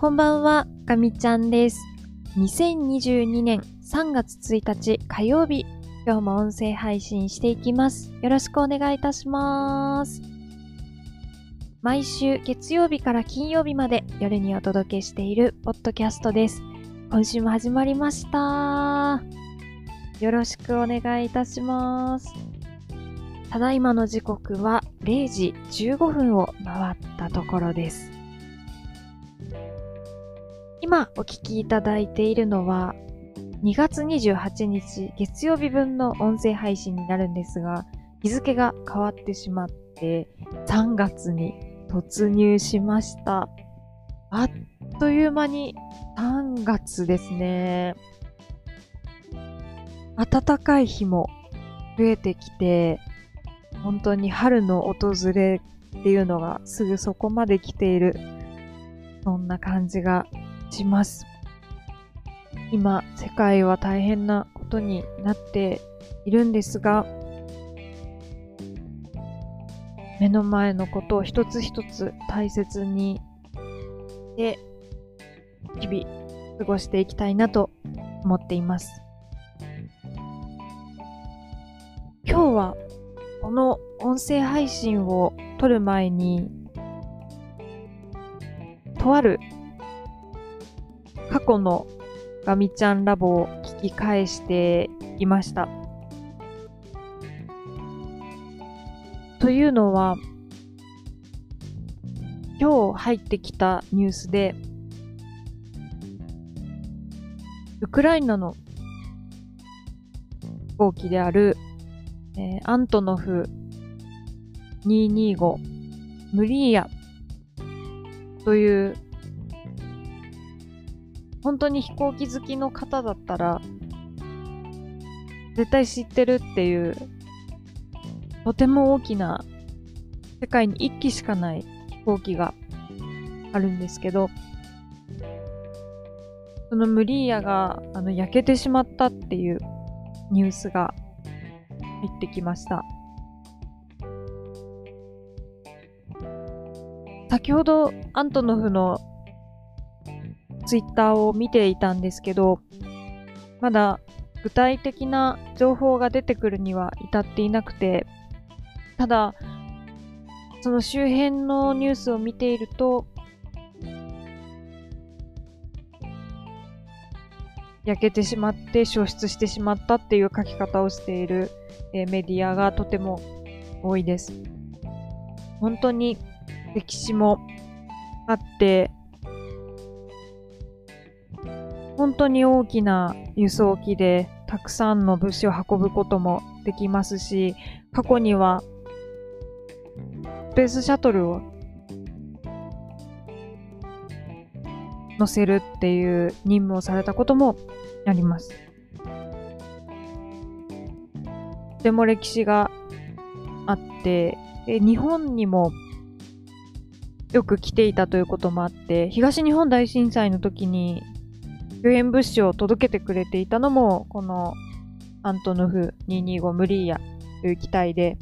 こんばんは、かみちゃんです。2022年3月1日火曜日、今日も音声配信していきます。よろしくお願いいたします。毎週月曜日から金曜日まで夜にお届けしているポッドキャストです。今週も始まりました。よろしくお願いいたします。ただいまの時刻は0時15分を回ったところです。今お聞きいただいているのは2月28日月曜日分の音声配信になるんですが日付が変わってしまって3月に突入しました。あっという間に3月ですね。暖かい日も増えてきて本当に春の訪れっていうのがすぐそこまで来ているそんな感じがします。今世界は大変なことになっているんですが目の前のことを一つ一つ大切にして日々過ごしていきたいなと思っています。今日はこの音声配信を撮る前にとある過去のガミちゃんラボを聞き返していました。というのは、今日入ってきたニュースで、ウクライナの飛行機である、えーアントノフ225ムリーヤという本当に飛行機好きの方だったら絶対知ってるっていうとても大きな世界に1機しかない飛行機があるんですけどそのムリーヤがあの焼けてしまったっていうニュースが入ってきました。先ほどアントノフのツイッターを見ていたんですけど、まだ具体的な情報が出てくるには至っていなくて、ただ、その周辺のニュースを見ていると、焼けてしまって消失してしまったっていう書き方をしている、えーメディアがとても多いです。本当に歴史もあって、本当に大きな輸送機でたくさんの物資を運ぶこともできますし、過去にはスペースシャトルを乗せるっていう任務をされたこともあります。とても歴史があって、え日本にもよく来ていたということもあって、東日本大震災の時に救援物資を届けてくれていたのも、このアントノフ225ムリーヤという機体で、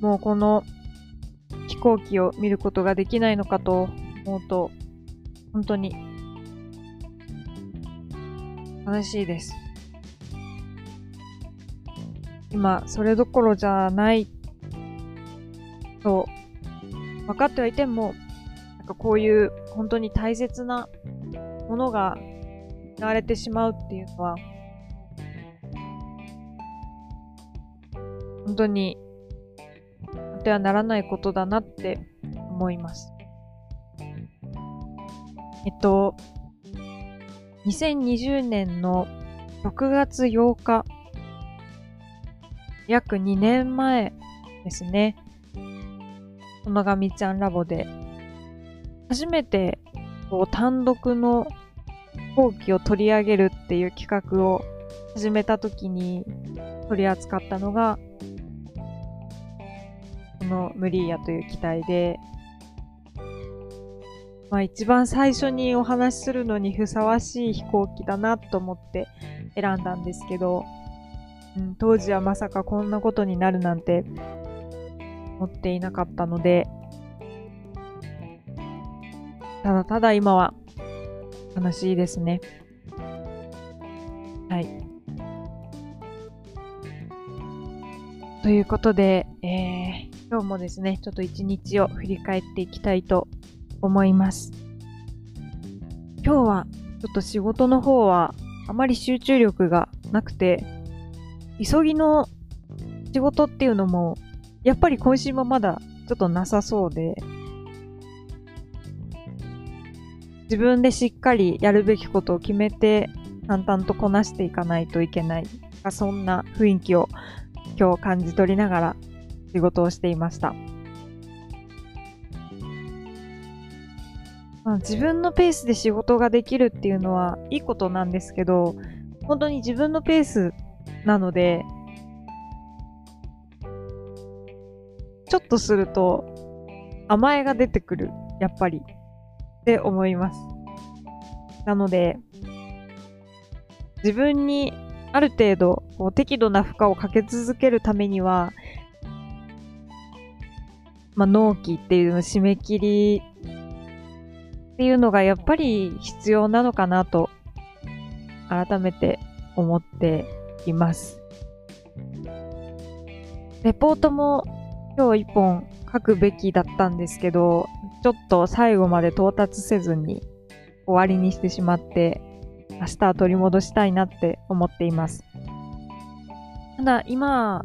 もうこの飛行機を見ることができないのかと思うと、本当に悲しいです。今、それどころじゃないと分かってはいても、なんかこういう本当に大切なものが失われてしまうっていうのは、本当にあってはならないことだなって思います。えっと、2020年の6月8日、約2年前ですね。このがみちゃんラボで、初めてこう単独の飛行機を取り上げるっていう企画を始めた時に取り扱ったのが、このムリーヤという機体で、まあ一番最初にお話しするのにふさわしい飛行機だなと思って選んだんですけど、うん、当時はまさかこんなことになるなんて思っていなかったので、ただただ今は悲しいですね。はい。ということで、えー、今日もですね、ちょっと一日を振り返っていきたいと思います。今日はちょっと仕事の方はあまり集中力がなくて、急ぎの仕事っていうのも、やっぱり今週もまだちょっとなさそうで、自分でしっかりやるべきことを決めて淡々とこなしていかないといけない。そんな雰囲気を今日感じ取りながら仕事をしていました。まあ、自分のペースで仕事ができるっていうのはいいことなんですけど、本当に自分のペースなので、ちょっとすると甘えが出てくる、やっぱり、って思います。なので、自分にある程度こう適度な負荷をかけ続けるためには、まあ、納期っていうの締め切りっていうのがやっぱり必要なのかなと改めて思っています。レポートも今日一本書くべきだったんですけど、ちょっと最後まで到達せずに終わりにしてしまって、明日は取り戻したいなって思っています。ただ今、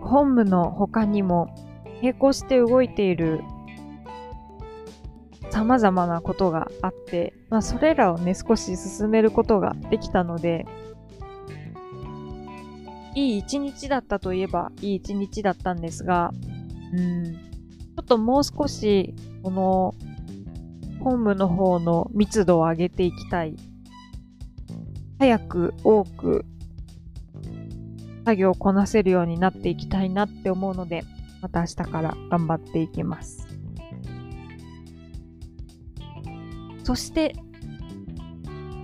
本部の他にも並行して動いている様々なことがあって、まあ、それらをね、少し進めることができたので、いい一日だったといえばいい一日だったんですが、うん、ちょっともう少し、この、本部の方の密度を上げていきたい。早く多く作業をこなせるようになっていきたいなって思うので、また明日から頑張っていきます。そして、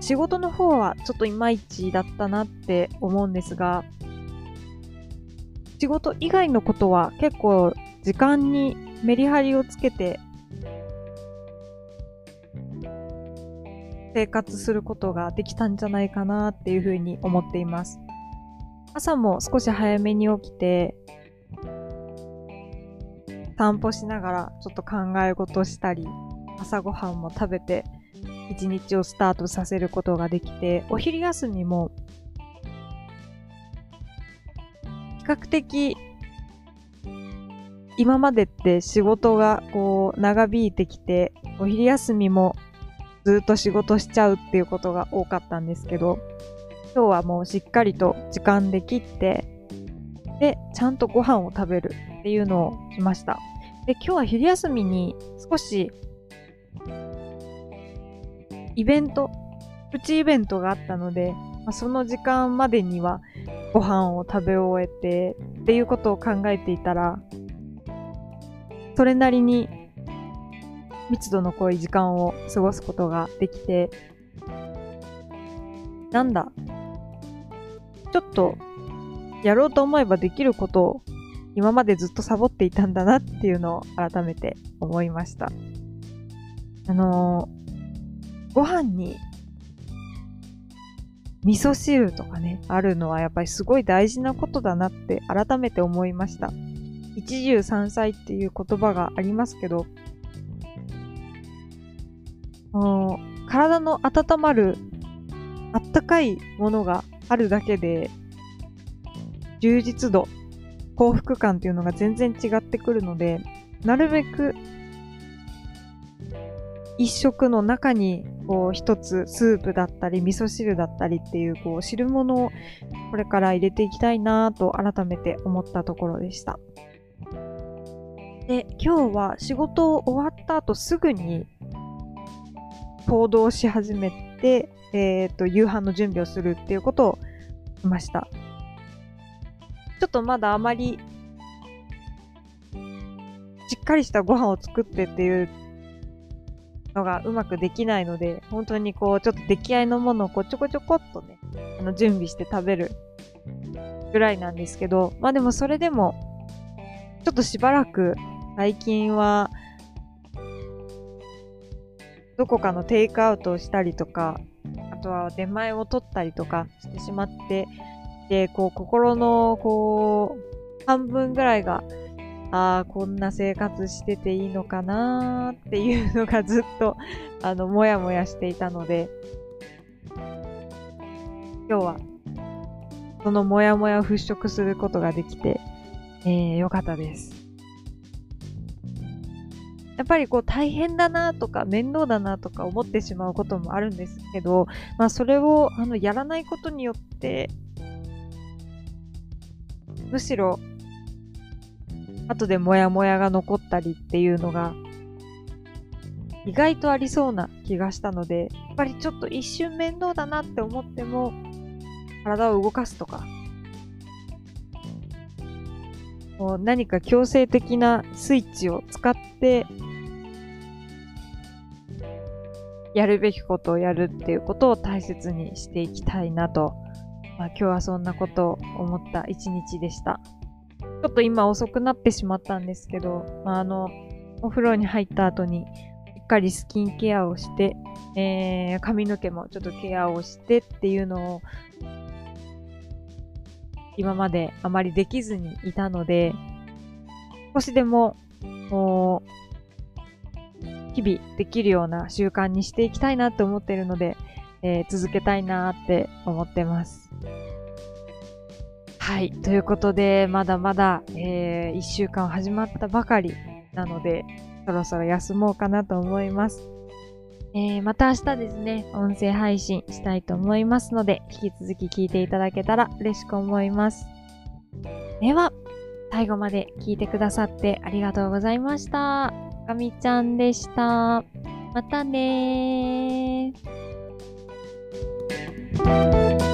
仕事の方はちょっといまいちだったなって思うんですが、仕事以外のことは結構時間にメリハリをつけて生活することができたんじゃないかなっていうふうに思っています。朝も少し早めに起きて散歩しながらちょっと考え事したり朝ごはんも食べて一日をスタートさせることができて、お昼休みも較的今までって仕事がこう長引いてきて、お昼休みもずっと仕事しちゃうっていうことが多かったんですけど、今日はもうしっかりと時間で切って、で、ちゃんとご飯を食べるっていうのをしました。で、今日は昼休みに少しイベント、プチイベントがあったので、まあ、その時間までにはご飯を食べ終えてっていうことを考えていたら、それなりに密度の濃い時間を過ごすことができて、なんだ、ちょっとやろうと思えばできることを今までずっとサボっていたんだなっていうのを改めて思いました。あのーご飯に味噌汁とかね、あるのはやっぱりすごい大事なことだなって改めて思いました。一汁三菜っていう言葉がありますけど、体の温まるあったかいものがあるだけで充実度、幸福感っていうのが全然違ってくるので、なるべく一食の中にこう一つスープだったり味噌汁だったりっていうこう汁物をこれから入れていきたいなと改めて思ったところでした。で、今日は仕事終わった後すぐに行動し始めて、えっ、ー、と、夕飯の準備をするっていうことをしました。ちょっとまだあまりしっかりしたご飯を作ってっていうのがうまくできないので、本当にこう、ちょっと出来合いのものをこちょこちょこっとね、あの準備して食べるぐらいなんですけど、まあでもそれでも、ちょっとしばらく最近は、どこかのテイクアウトをしたりとか、あとは出前を取ったりとかしてしまって、で、こう、心の、こう、半分ぐらいがああ、こんな生活してていいのかなーっていうのがずっと、あの、もやもやしていたので、今日は、そのもやもやを払拭することができて、えー、よかったです。やっぱりこう大変だなとか面倒だなとか思ってしまうこともあるんですけど、まあそれをあのやらないことによって、むしろ後でモヤモヤが残ったりっていうのが意外とありそうな気がしたので、やっぱりちょっと一瞬面倒だなって思っても体を動かすとか、もう何か強制的なスイッチを使ってやるべきことをやるっていうことを大切にしていきたいなと、まあ、今日はそんなことを思った一日でした。ちょっと今遅くなってしまったんですけど、まあ、あの、お風呂に入った後に、しっかりスキンケアをして、えー、髪の毛もちょっとケアをしてっていうのを、今まであまりできずにいたので、少しでも、こう、日々できるような習慣にしていきたいなって思ってるので、えー、続けたいなって思ってます。はい。ということで、まだまだ、えー、1週間始まったばかりなので、そろそろ休もうかなと思います。えー、また明日ですね、音声配信したいと思いますので、引き続き聞いていただけたら嬉しく思います。では、最後まで聞いてくださってありがとうございました。かみちゃんでした。またねー。